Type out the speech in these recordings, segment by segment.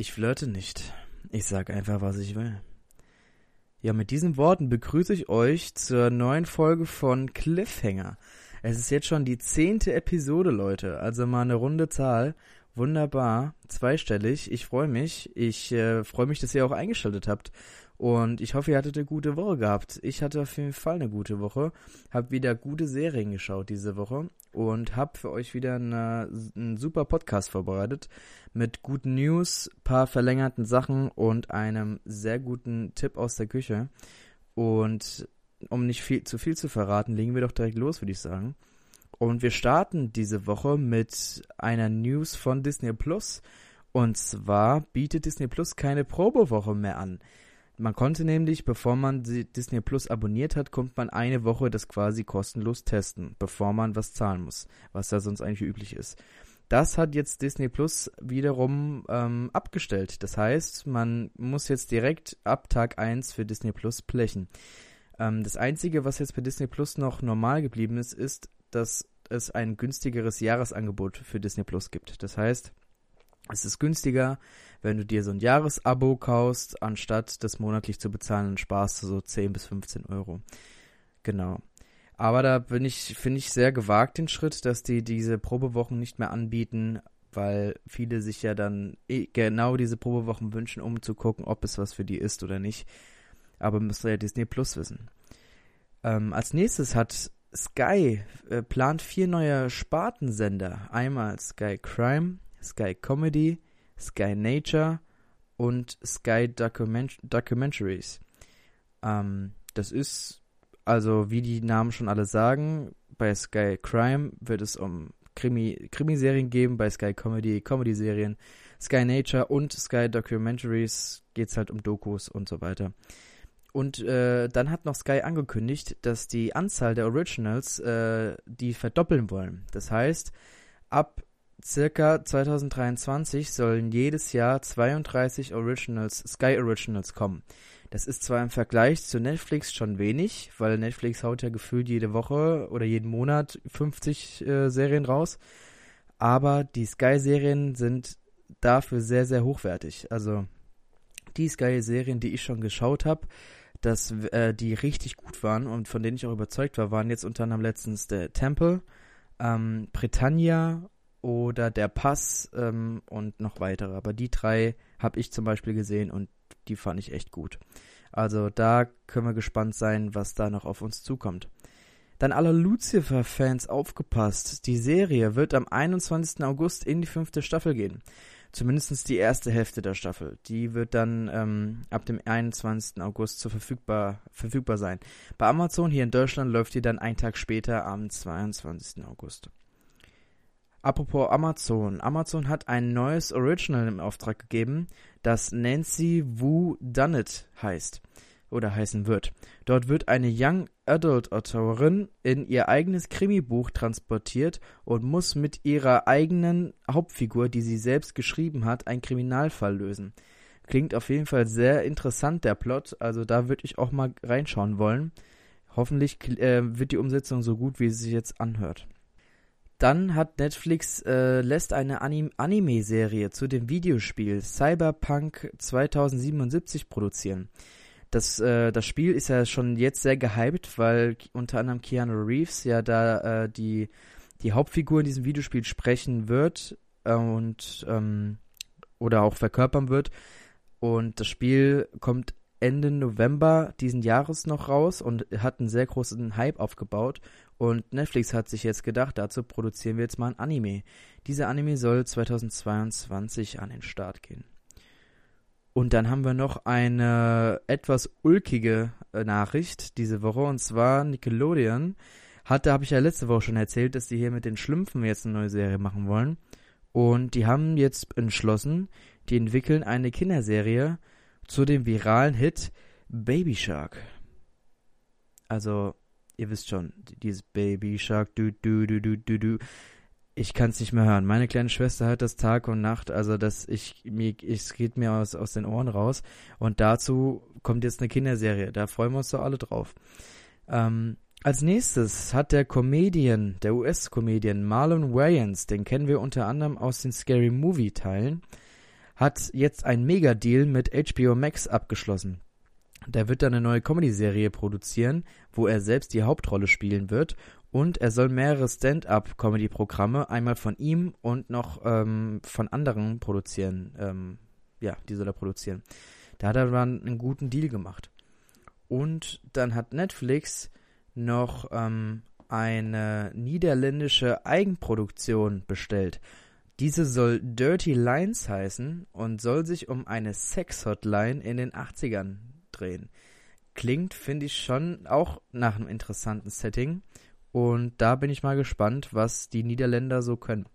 Ich flirte nicht. Ich sag einfach, was ich will. Ja, mit diesen Worten begrüße ich euch zur neuen Folge von Cliffhanger. Es ist jetzt schon die zehnte Episode, Leute. Also mal eine runde Zahl. Wunderbar. Zweistellig. Ich freue mich. Ich äh, freue mich, dass ihr auch eingeschaltet habt. Und ich hoffe, ihr hattet eine gute Woche gehabt. Ich hatte auf jeden Fall eine gute Woche. Hab wieder gute Serien geschaut diese Woche und hab für euch wieder eine, einen super Podcast vorbereitet mit guten News, paar verlängerten Sachen und einem sehr guten Tipp aus der Küche. Und um nicht viel, zu viel zu verraten, legen wir doch direkt los, würde ich sagen. Und wir starten diese Woche mit einer News von Disney Plus. Und zwar bietet Disney Plus keine Probewoche mehr an. Man konnte nämlich, bevor man Disney Plus abonniert hat, kommt man eine Woche das quasi kostenlos testen, bevor man was zahlen muss, was da sonst eigentlich üblich ist. Das hat jetzt Disney Plus wiederum ähm, abgestellt. Das heißt, man muss jetzt direkt ab Tag 1 für Disney Plus blechen. Ähm, das Einzige, was jetzt bei Disney Plus noch normal geblieben ist, ist, dass es ein günstigeres Jahresangebot für Disney Plus gibt. Das heißt, es ist günstiger, wenn du dir so ein Jahresabo kaufst, anstatt das monatlich zu bezahlen, dann sparst du so 10 bis 15 Euro. Genau. Aber da bin ich, finde ich sehr gewagt den Schritt, dass die diese Probewochen nicht mehr anbieten, weil viele sich ja dann eh genau diese Probewochen wünschen, um zu gucken, ob es was für die ist oder nicht. Aber müsste ja Disney Plus wissen. Ähm, als nächstes hat Sky äh, plant vier neue Spartensender. Einmal Sky Crime, Sky Comedy, Sky Nature und Sky Document Documentaries. Ähm, das ist, also wie die Namen schon alle sagen, bei Sky Crime wird es um Krimi, Krimiserien geben, bei Sky Comedy Comedy-Serien, Sky Nature und Sky Documentaries geht es halt um Dokus und so weiter. Und äh, dann hat noch Sky angekündigt, dass die Anzahl der Originals äh, die verdoppeln wollen. Das heißt, ab circa 2023 sollen jedes Jahr 32 Originals, Sky Originals kommen. Das ist zwar im Vergleich zu Netflix schon wenig, weil Netflix haut ja gefühlt jede Woche oder jeden Monat 50 äh, Serien raus, aber die Sky-Serien sind dafür sehr, sehr hochwertig. Also die Sky-Serien, die ich schon geschaut habe, dass äh, die richtig gut waren und von denen ich auch überzeugt war, waren jetzt unter anderem letztens der Temple, ähm, Britannia oder der Pass ähm, und noch weitere. Aber die drei habe ich zum Beispiel gesehen und die fand ich echt gut. Also da können wir gespannt sein, was da noch auf uns zukommt. Dann alle Lucifer-Fans aufgepasst. Die Serie wird am 21. August in die fünfte Staffel gehen. Zumindest die erste Hälfte der Staffel. Die wird dann ähm, ab dem 21. August zu verfügbar, verfügbar sein. Bei Amazon hier in Deutschland läuft die dann einen Tag später am 22. August. Apropos Amazon. Amazon hat ein neues Original im Auftrag gegeben, das Nancy Wu Dunnett heißt oder heißen wird. Dort wird eine Young Adult Autorin in ihr eigenes Krimibuch transportiert und muss mit ihrer eigenen Hauptfigur, die sie selbst geschrieben hat, einen Kriminalfall lösen. Klingt auf jeden Fall sehr interessant, der Plot. Also da würde ich auch mal reinschauen wollen. Hoffentlich äh, wird die Umsetzung so gut, wie sie sich jetzt anhört. Dann hat Netflix äh, lässt eine Anim Anime-Serie zu dem Videospiel Cyberpunk 2077 produzieren. Das, äh, das Spiel ist ja schon jetzt sehr gehypt, weil unter anderem Keanu Reeves ja da äh, die, die Hauptfigur in diesem Videospiel sprechen wird äh, und ähm, oder auch verkörpern wird. Und das Spiel kommt Ende November diesen Jahres noch raus und hat einen sehr großen Hype aufgebaut. Und Netflix hat sich jetzt gedacht, dazu produzieren wir jetzt mal ein Anime. Dieser Anime soll 2022 an den Start gehen. Und dann haben wir noch eine etwas ulkige äh, Nachricht diese Woche und zwar Nickelodeon hatte, habe ich ja letzte Woche schon erzählt, dass die hier mit den Schlümpfen jetzt eine neue Serie machen wollen. Und die haben jetzt entschlossen, die entwickeln eine Kinderserie zu dem viralen Hit Baby Shark. Also ihr wisst schon, dieses Baby Shark, du, du, du, du, du, du. Ich kann es nicht mehr hören. Meine kleine Schwester hört das Tag und Nacht, also dass ich mir, es geht mir aus, aus den Ohren raus. Und dazu kommt jetzt eine Kinderserie. Da freuen wir uns doch alle drauf. Ähm, als nächstes hat der Comedian, der US-Comedian Marlon Wayans, den kennen wir unter anderem aus den Scary Movie-Teilen, hat jetzt einen Mega-Deal mit HBO Max abgeschlossen. Der wird dann eine neue Comedy-Serie produzieren, wo er selbst die Hauptrolle spielen wird und er soll mehrere Stand-up-Comedy-Programme einmal von ihm und noch ähm, von anderen produzieren. Ähm, ja, die soll er produzieren. Da hat er dann einen guten Deal gemacht. Und dann hat Netflix noch ähm, eine niederländische Eigenproduktion bestellt. Diese soll Dirty Lines heißen und soll sich um eine Sex-Hotline in den 80ern drehen. Klingt, finde ich, schon auch nach einem interessanten Setting. Und da bin ich mal gespannt, was die Niederländer so können.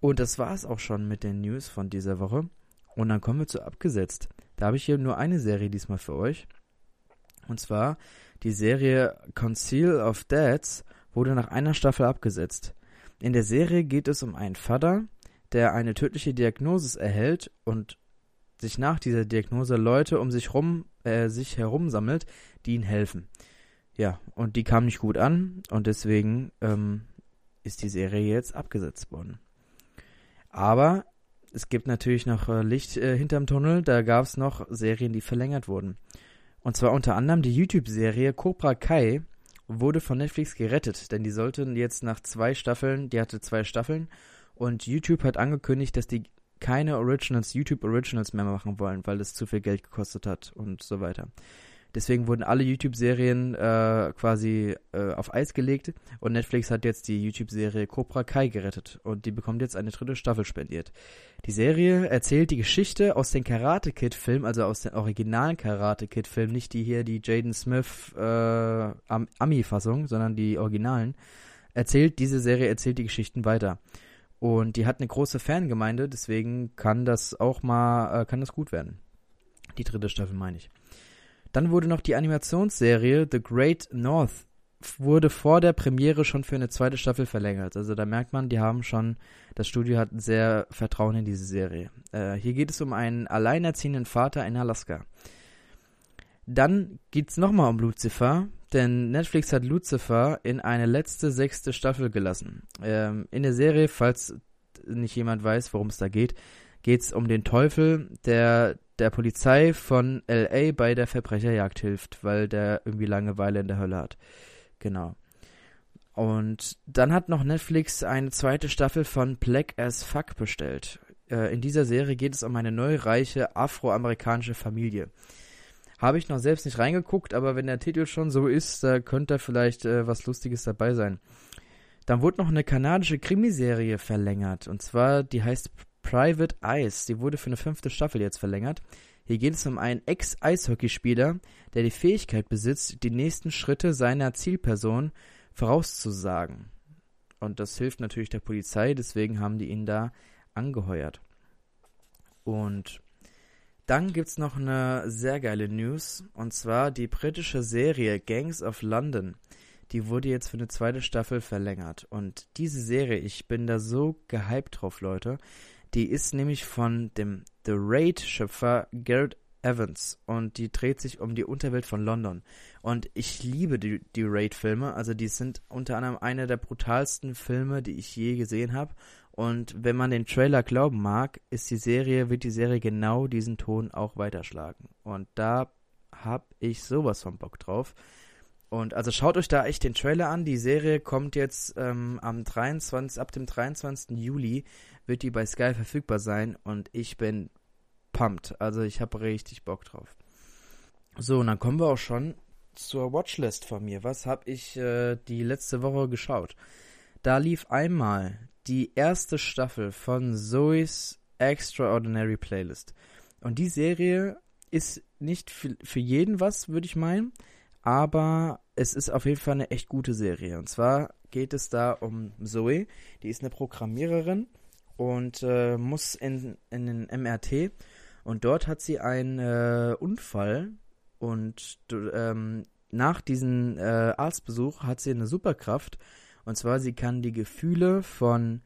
Und das war es auch schon mit den News von dieser Woche. Und dann kommen wir zu abgesetzt. Da habe ich hier nur eine Serie diesmal für euch. Und zwar die Serie Conceal of Dads wurde nach einer Staffel abgesetzt. In der Serie geht es um einen Vater, der eine tödliche Diagnose erhält und sich nach dieser Diagnose Leute um sich rum, äh, sich herum sammelt, die ihm helfen. Ja, und die kam nicht gut an und deswegen ähm, ist die Serie jetzt abgesetzt worden. Aber es gibt natürlich noch äh, Licht äh, hinterm Tunnel, da gab es noch Serien, die verlängert wurden. Und zwar unter anderem die YouTube-Serie Cobra Kai wurde von Netflix gerettet, denn die sollten jetzt nach zwei Staffeln, die hatte zwei Staffeln, und YouTube hat angekündigt, dass die keine Originals, YouTube Originals mehr machen wollen, weil es zu viel Geld gekostet hat und so weiter. Deswegen wurden alle YouTube-Serien äh, quasi äh, auf Eis gelegt und Netflix hat jetzt die YouTube-Serie Cobra Kai gerettet und die bekommt jetzt eine dritte Staffel spendiert. Die Serie erzählt die Geschichte aus den Karate Kid-Filmen, also aus den originalen Karate Kid-Filmen, nicht die hier, die Jaden Smith äh, Ami-Fassung, sondern die originalen. Erzählt, diese Serie erzählt die Geschichten weiter. Und die hat eine große Fangemeinde, deswegen kann das auch mal, äh, kann das gut werden. Die dritte Staffel meine ich. Dann wurde noch die Animationsserie The Great North wurde vor der Premiere schon für eine zweite Staffel verlängert. Also da merkt man, die haben schon, das Studio hat sehr Vertrauen in diese Serie. Äh, hier geht es um einen alleinerziehenden Vater in Alaska. Dann geht es nochmal um Lucifer, denn Netflix hat Lucifer in eine letzte sechste Staffel gelassen. Ähm, in der Serie, falls nicht jemand weiß, worum es da geht, geht es um den Teufel, der der Polizei von LA bei der Verbrecherjagd hilft, weil der irgendwie Langeweile in der Hölle hat. Genau. Und dann hat noch Netflix eine zweite Staffel von Black as Fuck bestellt. Äh, in dieser Serie geht es um eine neureiche afroamerikanische Familie. Habe ich noch selbst nicht reingeguckt, aber wenn der Titel schon so ist, da könnte vielleicht äh, was Lustiges dabei sein. Dann wurde noch eine kanadische Krimiserie verlängert. Und zwar, die heißt Private Eyes. Sie wurde für eine fünfte Staffel jetzt verlängert. Hier geht es um einen Ex-Eishockeyspieler, der die Fähigkeit besitzt, die nächsten Schritte seiner Zielperson vorauszusagen. Und das hilft natürlich der Polizei, deswegen haben die ihn da angeheuert. Und dann gibt es noch eine sehr geile News, und zwar die britische Serie Gangs of London. Die wurde jetzt für eine zweite Staffel verlängert. Und diese Serie, ich bin da so gehypt drauf, Leute. Die ist nämlich von dem The Raid-Schöpfer Garrett Evans und die dreht sich um die Unterwelt von London. Und ich liebe die, die Raid-Filme, also die sind unter anderem eine der brutalsten Filme, die ich je gesehen habe. Und wenn man den Trailer glauben mag, ist die Serie, wird die Serie genau diesen Ton auch weiterschlagen. Und da hab ich sowas von Bock drauf. Und also schaut euch da echt den Trailer an. Die Serie kommt jetzt ähm, am 23, ab dem 23. Juli wird die bei Sky verfügbar sein und ich bin pumped. Also ich habe richtig Bock drauf. So, und dann kommen wir auch schon zur Watchlist von mir. Was habe ich äh, die letzte Woche geschaut? Da lief einmal die erste Staffel von Zoe's Extraordinary Playlist. Und die Serie ist nicht für, für jeden was, würde ich meinen aber es ist auf jeden Fall eine echt gute Serie. Und zwar geht es da um Zoe, die ist eine Programmiererin und äh, muss in, in den MRT und dort hat sie einen äh, Unfall und ähm, nach diesem äh, Arztbesuch hat sie eine Superkraft und zwar sie kann die Gefühle von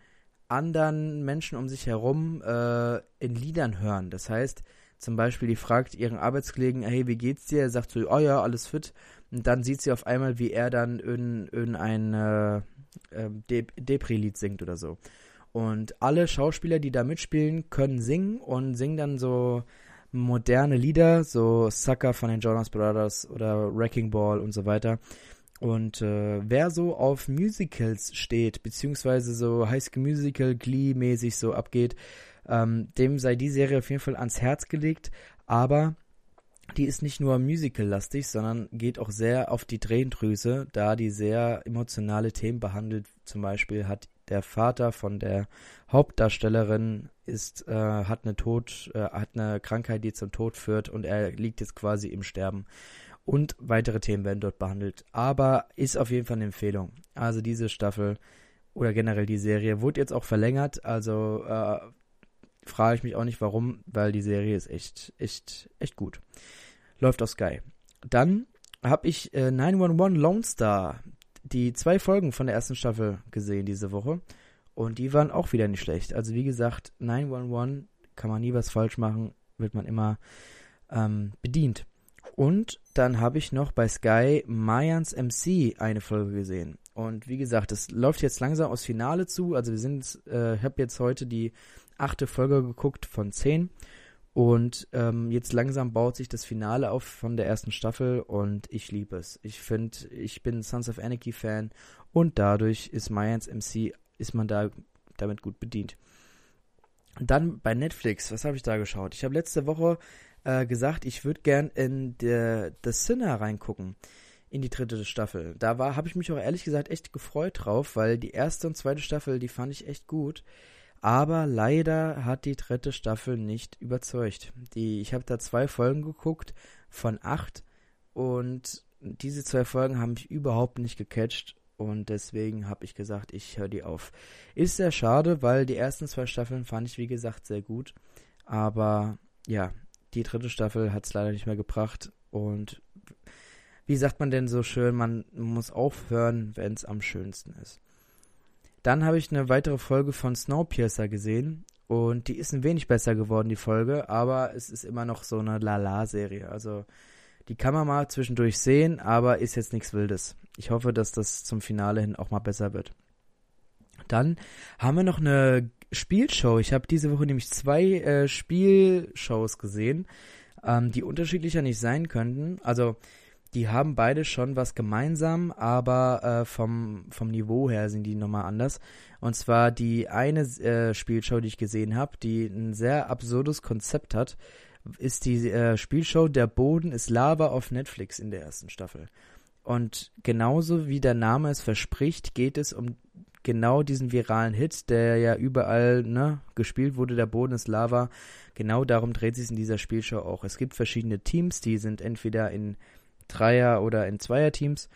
anderen Menschen um sich herum äh, in Liedern hören. Das heißt, zum Beispiel, die fragt ihren Arbeitskollegen, hey, wie geht's dir? Er sagt so, oh ja, alles fit. Und dann sieht sie auf einmal, wie er dann in, in ein äh, ähm, De Depri-Lied singt oder so. Und alle Schauspieler, die da mitspielen, können singen und singen dann so moderne Lieder, so Sucker von den Jonas Brothers oder Wrecking Ball und so weiter. Und äh, wer so auf Musicals steht, beziehungsweise so High School Musical, Glee-mäßig so abgeht, ähm, dem sei die Serie auf jeden Fall ans Herz gelegt. Aber die ist nicht nur musical-lastig, sondern geht auch sehr auf die Tränendrüse, da die sehr emotionale Themen behandelt. Zum Beispiel hat der Vater von der Hauptdarstellerin ist, äh, hat eine Tod, äh, hat eine Krankheit, die zum Tod führt und er liegt jetzt quasi im Sterben. Und weitere Themen werden dort behandelt. Aber ist auf jeden Fall eine Empfehlung. Also diese Staffel oder generell die Serie wurde jetzt auch verlängert. Also äh, frage ich mich auch nicht warum, weil die Serie ist echt, echt, echt gut. Läuft auf Sky. Dann habe ich äh, 911 Lone Star die zwei Folgen von der ersten Staffel gesehen diese Woche. Und die waren auch wieder nicht schlecht. Also wie gesagt, 911 kann man nie was falsch machen, wird man immer ähm, bedient. Und dann habe ich noch bei Sky Mayans MC eine Folge gesehen. Und wie gesagt, es läuft jetzt langsam aus Finale zu. Also wir sind, äh, ich habe jetzt heute die achte Folge geguckt von zehn. Und ähm, jetzt langsam baut sich das Finale auf von der ersten Staffel und ich liebe es. Ich finde, ich bin Sons of Anarchy Fan und dadurch ist Mayans MC, ist man da damit gut bedient. Dann bei Netflix, was habe ich da geschaut? Ich habe letzte Woche äh, gesagt, ich würde gern in der The Sinner reingucken in die dritte Staffel. Da war, habe ich mich auch ehrlich gesagt echt gefreut drauf, weil die erste und zweite Staffel, die fand ich echt gut. Aber leider hat die dritte Staffel nicht überzeugt. Die, ich habe da zwei Folgen geguckt von acht und diese zwei Folgen haben mich überhaupt nicht gecatcht und deswegen habe ich gesagt, ich höre die auf. Ist sehr schade, weil die ersten zwei Staffeln fand ich wie gesagt sehr gut, aber ja, die dritte Staffel hat es leider nicht mehr gebracht und wie sagt man denn so schön, man muss aufhören, wenn es am schönsten ist. Dann habe ich eine weitere Folge von Snowpiercer gesehen und die ist ein wenig besser geworden, die Folge, aber es ist immer noch so eine Lala-Serie. Also die kann man mal zwischendurch sehen, aber ist jetzt nichts Wildes. Ich hoffe, dass das zum Finale hin auch mal besser wird. Dann haben wir noch eine Spielshow. Ich habe diese Woche nämlich zwei äh, Spielshows gesehen, ähm, die unterschiedlicher nicht sein könnten. Also die haben beide schon was gemeinsam, aber äh, vom, vom Niveau her sind die nochmal anders. Und zwar die eine äh, Spielshow, die ich gesehen habe, die ein sehr absurdes Konzept hat, ist die äh, Spielshow Der Boden ist Lava auf Netflix in der ersten Staffel. Und genauso wie der Name es verspricht, geht es um genau diesen viralen Hit, der ja überall ne, gespielt wurde, der Boden ist Lava. Genau darum dreht sich in dieser Spielshow auch. Es gibt verschiedene Teams, die sind entweder in Dreier- oder in Zweierteams.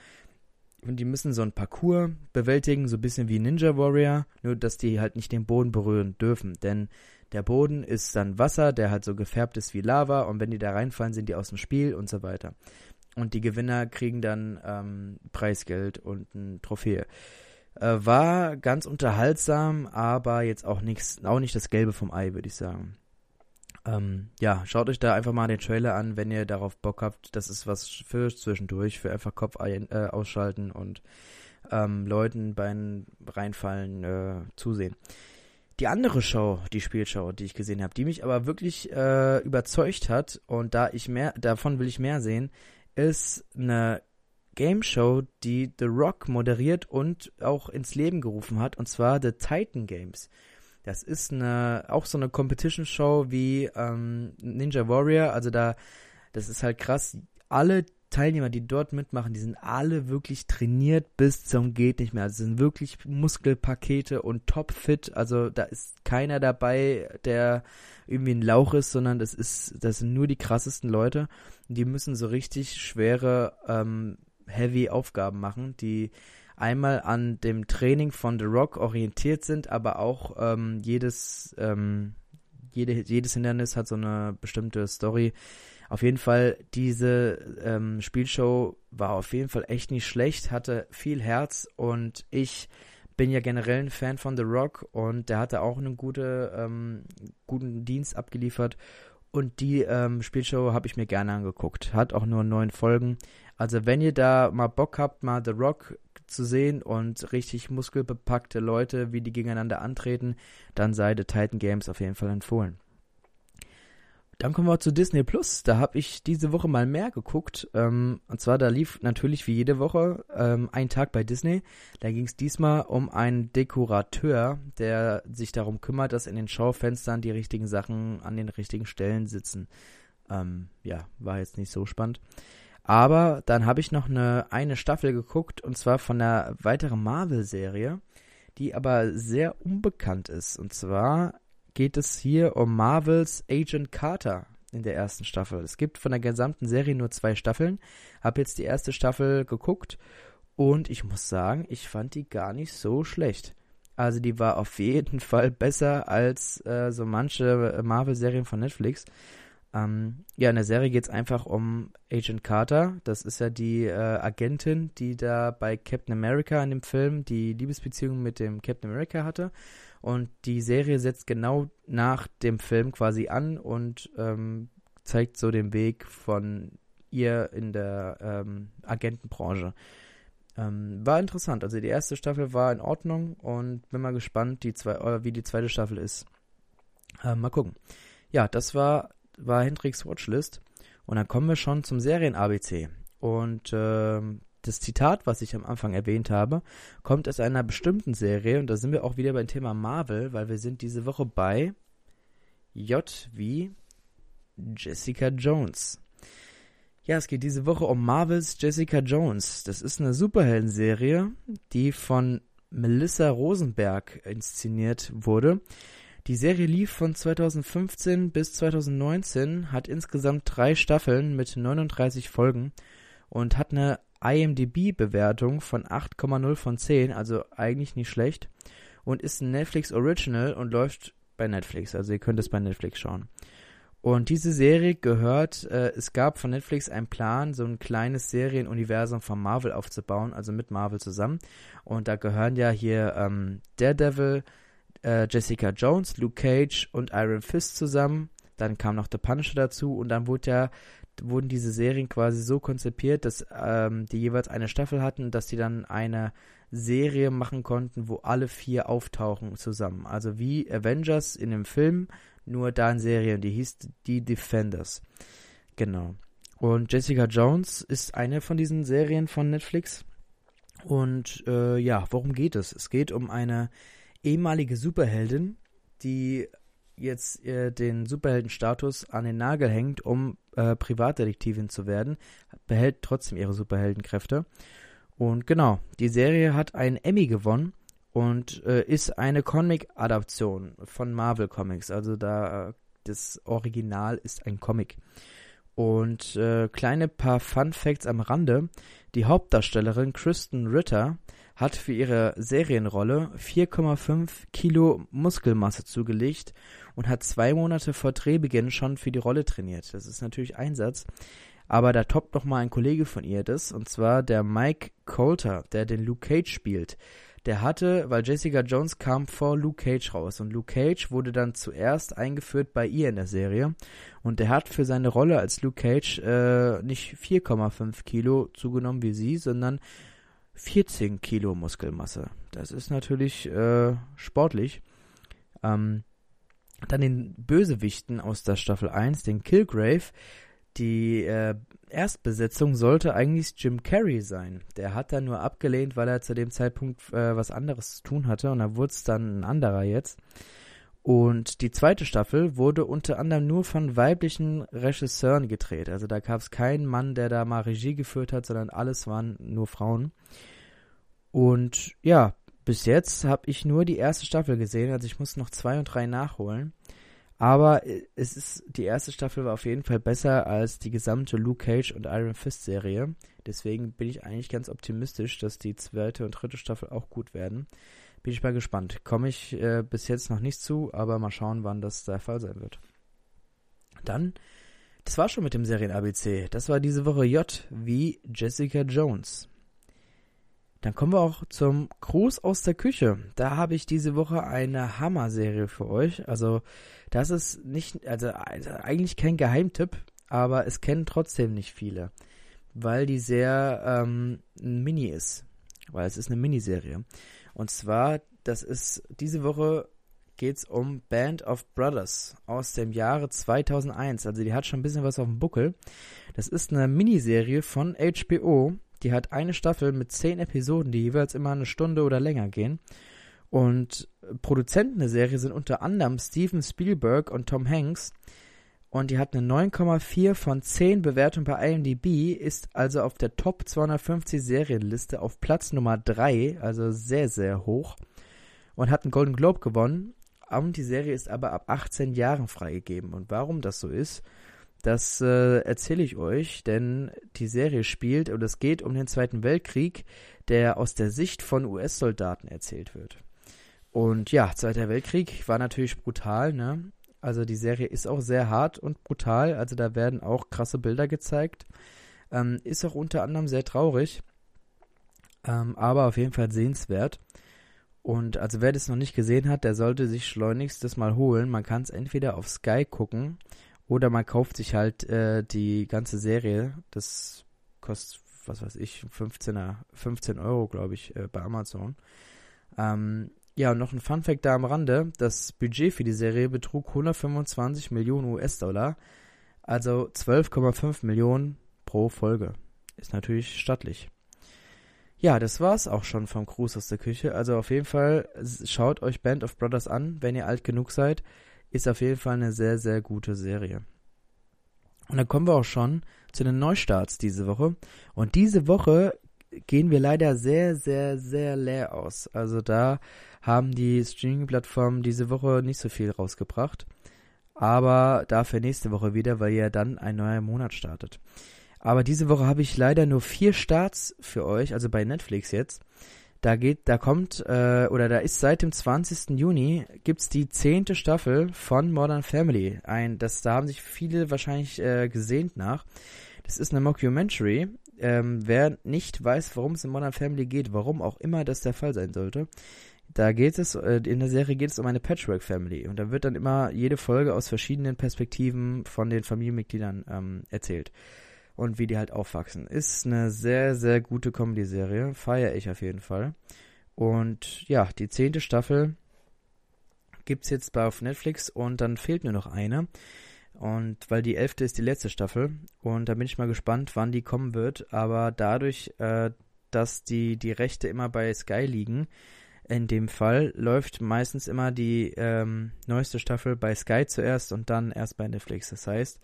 Und die müssen so ein Parcours bewältigen, so ein bisschen wie Ninja Warrior, nur dass die halt nicht den Boden berühren dürfen. Denn der Boden ist dann Wasser, der halt so gefärbt ist wie Lava und wenn die da reinfallen, sind die aus dem Spiel und so weiter. Und die Gewinner kriegen dann ähm, Preisgeld und ein Trophäe. Äh, war ganz unterhaltsam, aber jetzt auch nichts, auch nicht das Gelbe vom Ei, würde ich sagen. Ähm, ja, schaut euch da einfach mal den Trailer an, wenn ihr darauf Bock habt. Das ist was für zwischendurch, für einfach Kopf ein, äh, ausschalten und ähm, Leuten beim Reinfallen äh, zusehen. Die andere Show, die Spielshow, die ich gesehen habe, die mich aber wirklich äh, überzeugt hat und da ich mehr, davon will ich mehr sehen, ist eine Game Show, die The Rock moderiert und auch ins Leben gerufen hat, und zwar The Titan Games. Das ist eine, auch so eine Competition-Show wie ähm, Ninja Warrior. Also da, das ist halt krass. Alle Teilnehmer, die dort mitmachen, die sind alle wirklich trainiert bis zum geht nicht mehr. Also sind wirklich Muskelpakete und topfit. Also da ist keiner dabei, der irgendwie ein Lauch ist, sondern das ist, das sind nur die krassesten Leute. Die müssen so richtig schwere, ähm, heavy Aufgaben machen, die einmal an dem Training von The Rock orientiert sind, aber auch ähm, jedes, ähm, jede, jedes Hindernis hat so eine bestimmte Story. Auf jeden Fall, diese ähm, Spielshow war auf jeden Fall echt nicht schlecht, hatte viel Herz und ich bin ja generell ein Fan von The Rock und der hatte auch einen gute, ähm, guten Dienst abgeliefert. Und die ähm, Spielshow habe ich mir gerne angeguckt. Hat auch nur neun Folgen. Also wenn ihr da mal Bock habt, mal The Rock zu sehen und richtig muskelbepackte Leute, wie die gegeneinander antreten, dann sei The Titan Games auf jeden Fall empfohlen. Dann kommen wir zu Disney Plus. Da habe ich diese Woche mal mehr geguckt. Ähm, und zwar, da lief natürlich wie jede Woche ähm, ein Tag bei Disney. Da ging es diesmal um einen Dekorateur, der sich darum kümmert, dass in den Schaufenstern die richtigen Sachen an den richtigen Stellen sitzen. Ähm, ja, war jetzt nicht so spannend. Aber dann habe ich noch eine, eine Staffel geguckt und zwar von einer weiteren Marvel-Serie, die aber sehr unbekannt ist. Und zwar geht es hier um Marvels Agent Carter in der ersten Staffel. Es gibt von der gesamten Serie nur zwei Staffeln. Habe jetzt die erste Staffel geguckt und ich muss sagen, ich fand die gar nicht so schlecht. Also die war auf jeden Fall besser als äh, so manche Marvel-Serien von Netflix. Ähm, ja, in der Serie geht es einfach um Agent Carter. Das ist ja die äh, Agentin, die da bei Captain America in dem Film die Liebesbeziehung mit dem Captain America hatte. Und die Serie setzt genau nach dem Film quasi an und ähm, zeigt so den Weg von ihr in der ähm, Agentenbranche. Ähm, war interessant. Also die erste Staffel war in Ordnung und bin mal gespannt, die zwei, äh, wie die zweite Staffel ist. Äh, mal gucken. Ja, das war, war Hendricks Watchlist. Und dann kommen wir schon zum Serien-ABC. Und ähm, das Zitat, was ich am Anfang erwähnt habe, kommt aus einer bestimmten Serie und da sind wir auch wieder beim Thema Marvel, weil wir sind diese Woche bei J wie Jessica Jones. Ja, es geht diese Woche um Marvels Jessica Jones. Das ist eine Superhelden-Serie, die von Melissa Rosenberg inszeniert wurde. Die Serie lief von 2015 bis 2019, hat insgesamt drei Staffeln mit 39 Folgen und hat eine IMDb-Bewertung von 8,0 von 10, also eigentlich nicht schlecht. Und ist ein Netflix Original und läuft bei Netflix. Also ihr könnt es bei Netflix schauen. Und diese Serie gehört, äh, es gab von Netflix einen Plan, so ein kleines Serienuniversum von Marvel aufzubauen, also mit Marvel zusammen. Und da gehören ja hier ähm, Daredevil, äh, Jessica Jones, Luke Cage und Iron Fist zusammen. Dann kam noch The Punisher dazu und dann wurde ja wurden diese Serien quasi so konzipiert, dass ähm, die jeweils eine Staffel hatten, dass die dann eine Serie machen konnten, wo alle vier auftauchen zusammen. Also wie Avengers in dem Film, nur da in Serie. Die hieß Die Defenders. Genau. Und Jessica Jones ist eine von diesen Serien von Netflix. Und äh, ja, worum geht es? Es geht um eine ehemalige Superheldin, die jetzt äh, den Superheldenstatus an den Nagel hängt, um äh, Privatdetektivin zu werden, behält trotzdem ihre Superheldenkräfte. Und genau, die Serie hat einen Emmy gewonnen und äh, ist eine Comic-Adaption von Marvel Comics. Also da das Original ist ein Comic. Und äh, kleine paar Fun Facts am Rande. Die Hauptdarstellerin Kristen Ritter hat für ihre Serienrolle 4,5 Kilo Muskelmasse zugelegt und hat zwei Monate vor Drehbeginn schon für die Rolle trainiert. Das ist natürlich Einsatz. Aber da toppt noch mal ein Kollege von ihr das, und zwar der Mike Coulter, der den Luke Cage spielt. Der hatte, weil Jessica Jones kam vor Luke Cage raus und Luke Cage wurde dann zuerst eingeführt bei ihr in der Serie und der hat für seine Rolle als Luke Cage äh, nicht 4,5 Kilo zugenommen wie sie, sondern 14 Kilo Muskelmasse. Das ist natürlich äh, sportlich. Ähm, dann den Bösewichten aus der Staffel 1, den Killgrave. Die äh, Erstbesetzung sollte eigentlich Jim Carrey sein. Der hat dann nur abgelehnt, weil er zu dem Zeitpunkt äh, was anderes zu tun hatte und da wurde es dann ein anderer jetzt. Und die zweite Staffel wurde unter anderem nur von weiblichen Regisseuren gedreht. Also da gab es keinen Mann, der da mal Regie geführt hat, sondern alles waren nur Frauen. Und ja, bis jetzt habe ich nur die erste Staffel gesehen, also ich muss noch zwei und drei nachholen. Aber äh, es ist, die erste Staffel war auf jeden Fall besser als die gesamte Luke Cage und Iron Fist Serie. Deswegen bin ich eigentlich ganz optimistisch, dass die zweite und dritte Staffel auch gut werden. Bin ich mal gespannt. Komme ich äh, bis jetzt noch nicht zu, aber mal schauen, wann das der Fall sein wird. Dann, das war schon mit dem Serien ABC. Das war diese Woche J wie Jessica Jones. Dann kommen wir auch zum Gruß aus der Küche. Da habe ich diese Woche eine Hammer-Serie für euch. Also, das ist nicht, also, also eigentlich kein Geheimtipp, aber es kennen trotzdem nicht viele, weil die sehr ähm, mini ist. weil es ist eine Miniserie. Und zwar, das ist diese Woche geht's um Band of Brothers aus dem Jahre 2001. Also die hat schon ein bisschen was auf dem Buckel. Das ist eine Miniserie von HBO. Die hat eine Staffel mit zehn Episoden, die jeweils immer eine Stunde oder länger gehen. Und Produzenten der Serie sind unter anderem Steven Spielberg und Tom Hanks. Und die hat eine 9,4 von 10 Bewertung bei IMDb, ist also auf der Top 250 Serienliste auf Platz Nummer 3, also sehr, sehr hoch. Und hat einen Golden Globe gewonnen. Und die Serie ist aber ab 18 Jahren freigegeben. Und warum das so ist, das äh, erzähle ich euch, denn die Serie spielt und es geht um den Zweiten Weltkrieg, der aus der Sicht von US-Soldaten erzählt wird. Und ja, Zweiter Weltkrieg war natürlich brutal, ne? Also die Serie ist auch sehr hart und brutal. Also da werden auch krasse Bilder gezeigt. Ähm, ist auch unter anderem sehr traurig. Ähm, aber auf jeden Fall sehenswert. Und also wer das noch nicht gesehen hat, der sollte sich schleunigst das mal holen. Man kann es entweder auf Sky gucken oder man kauft sich halt äh, die ganze Serie. Das kostet, was weiß ich, 15er, 15 Euro, glaube ich, äh, bei Amazon. Ähm, ja, und noch ein Funfact da am Rande. Das Budget für die Serie betrug 125 Millionen US-Dollar. Also 12,5 Millionen pro Folge. Ist natürlich stattlich. Ja, das war's auch schon vom Gruß aus der Küche. Also auf jeden Fall schaut euch Band of Brothers an, wenn ihr alt genug seid. Ist auf jeden Fall eine sehr, sehr gute Serie. Und dann kommen wir auch schon zu den Neustarts diese Woche. Und diese Woche gehen wir leider sehr, sehr, sehr leer aus. Also da haben die Streaming-Plattformen diese Woche nicht so viel rausgebracht. Aber dafür nächste Woche wieder, weil ja dann ein neuer Monat startet. Aber diese Woche habe ich leider nur vier Starts für euch, also bei Netflix jetzt. Da geht, da kommt, äh, oder da ist seit dem 20. Juni gibt's die zehnte Staffel von Modern Family. Ein, das, da haben sich viele wahrscheinlich äh, gesehnt nach. Das ist eine Mockumentary. Ähm, wer nicht weiß, worum es in Modern Family geht, warum auch immer das der Fall sein sollte, da geht es, äh, in der Serie geht es um eine Patchwork Family und da wird dann immer jede Folge aus verschiedenen Perspektiven von den Familienmitgliedern ähm, erzählt und wie die halt aufwachsen. Ist eine sehr, sehr gute Comedy-Serie, feiere ich auf jeden Fall. Und ja, die zehnte Staffel gibt's jetzt bei auf Netflix und dann fehlt nur noch eine. Und weil die elfte ist die letzte Staffel und da bin ich mal gespannt, wann die kommen wird. Aber dadurch, äh, dass die, die Rechte immer bei Sky liegen, in dem Fall läuft meistens immer die ähm, neueste Staffel bei Sky zuerst und dann erst bei Netflix. Das heißt,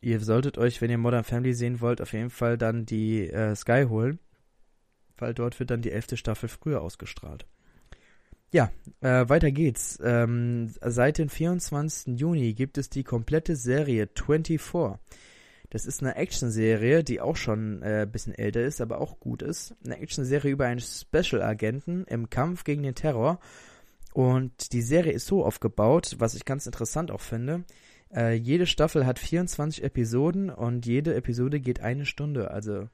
ihr solltet euch, wenn ihr Modern Family sehen wollt, auf jeden Fall dann die äh, Sky holen, weil dort wird dann die elfte Staffel früher ausgestrahlt. Ja, äh, weiter geht's. Ähm, seit dem 24. Juni gibt es die komplette Serie 24. Das ist eine Action-Serie, die auch schon äh, ein bisschen älter ist, aber auch gut ist. Eine Action-Serie über einen Special-Agenten im Kampf gegen den Terror. Und die Serie ist so aufgebaut, was ich ganz interessant auch finde. Äh, jede Staffel hat 24 Episoden und jede Episode geht eine Stunde. Also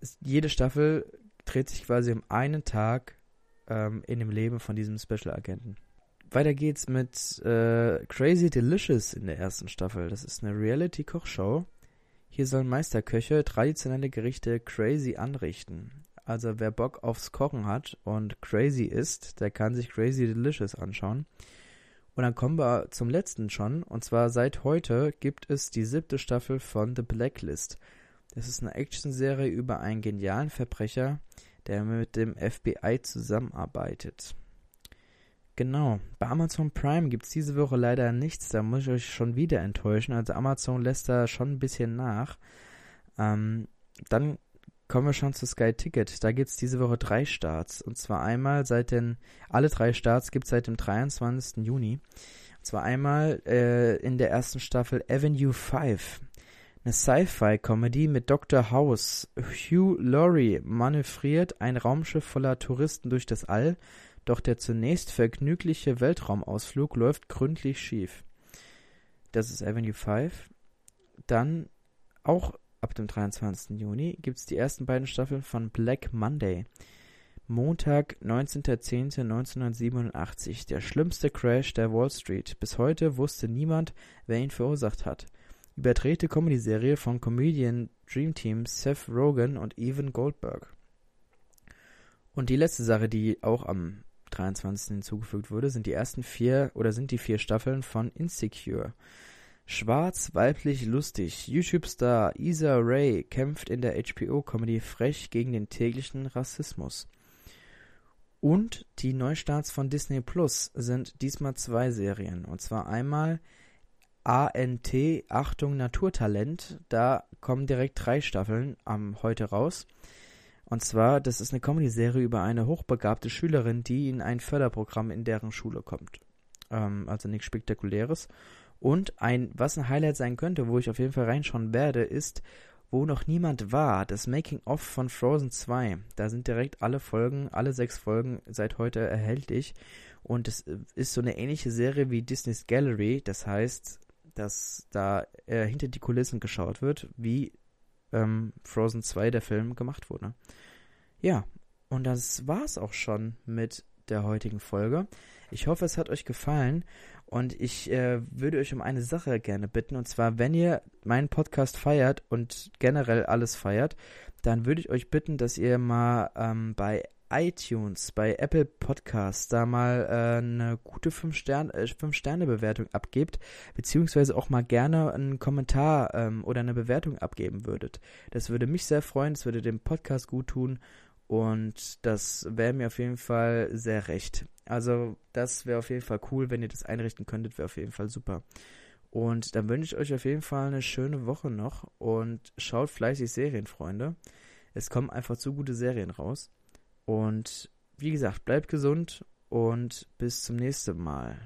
ist, jede Staffel dreht sich quasi um einen Tag ähm, in dem Leben von diesem Special-Agenten. Weiter geht's mit äh, Crazy Delicious in der ersten Staffel. Das ist eine Reality-Kochshow. Hier sollen Meisterköche traditionelle Gerichte crazy anrichten. Also wer Bock aufs Kochen hat und crazy ist, der kann sich Crazy Delicious anschauen. Und dann kommen wir zum letzten schon. Und zwar seit heute gibt es die siebte Staffel von The Blacklist. Das ist eine Actionserie über einen genialen Verbrecher, der mit dem FBI zusammenarbeitet. Genau. Bei Amazon Prime gibt es diese Woche leider nichts. Da muss ich euch schon wieder enttäuschen. Also Amazon lässt da schon ein bisschen nach. Ähm, dann kommen wir schon zu Sky Ticket. Da gibt es diese Woche drei Starts. Und zwar einmal seit den, alle drei Starts gibt es seit dem 23. Juni. Und zwar einmal äh, in der ersten Staffel Avenue 5. Eine Sci-Fi-Comedy mit Dr. House. Hugh Laurie manövriert ein Raumschiff voller Touristen durch das All doch der zunächst vergnügliche Weltraumausflug läuft gründlich schief. Das ist Avenue 5. Dann auch ab dem 23. Juni gibt es die ersten beiden Staffeln von Black Monday. Montag, 19.10.1987. Der schlimmste Crash der Wall Street. Bis heute wusste niemand, wer ihn verursacht hat. Überdrehte Comedy-Serie von Comedian Dream Team Seth Rogen und Evan Goldberg. Und die letzte Sache, die auch am 23. hinzugefügt wurde, sind die ersten vier oder sind die vier Staffeln von Insecure. Schwarz, weiblich, lustig. YouTube-Star Issa Rae kämpft in der HBO-Comedy frech gegen den täglichen Rassismus. Und die Neustarts von Disney Plus sind diesmal zwei Serien. Und zwar einmal ANT, Achtung Naturtalent. Da kommen direkt drei Staffeln am heute raus. Und zwar, das ist eine Comedy-Serie über eine hochbegabte Schülerin, die in ein Förderprogramm in deren Schule kommt. Ähm, also nichts Spektakuläres. Und ein, was ein Highlight sein könnte, wo ich auf jeden Fall reinschauen werde, ist, wo noch niemand war, das Making-of von Frozen 2. Da sind direkt alle Folgen, alle sechs Folgen seit heute erhältlich. Und es ist so eine ähnliche Serie wie Disney's Gallery. Das heißt, dass da äh, hinter die Kulissen geschaut wird, wie ähm, Frozen 2, der Film, gemacht wurde. Ja, und das war's auch schon mit der heutigen Folge. Ich hoffe, es hat euch gefallen und ich äh, würde euch um eine Sache gerne bitten und zwar, wenn ihr meinen Podcast feiert und generell alles feiert, dann würde ich euch bitten, dass ihr mal ähm, bei iTunes, bei Apple Podcasts da mal äh, eine gute 5-Sterne-Bewertung äh, abgebt, beziehungsweise auch mal gerne einen Kommentar ähm, oder eine Bewertung abgeben würdet. Das würde mich sehr freuen, das würde dem Podcast gut tun und das wäre mir auf jeden Fall sehr recht. Also das wäre auf jeden Fall cool, wenn ihr das einrichten könntet, wäre auf jeden Fall super. Und dann wünsche ich euch auf jeden Fall eine schöne Woche noch und schaut fleißig Serien, Freunde. Es kommen einfach zu gute Serien raus. Und wie gesagt, bleibt gesund und bis zum nächsten Mal.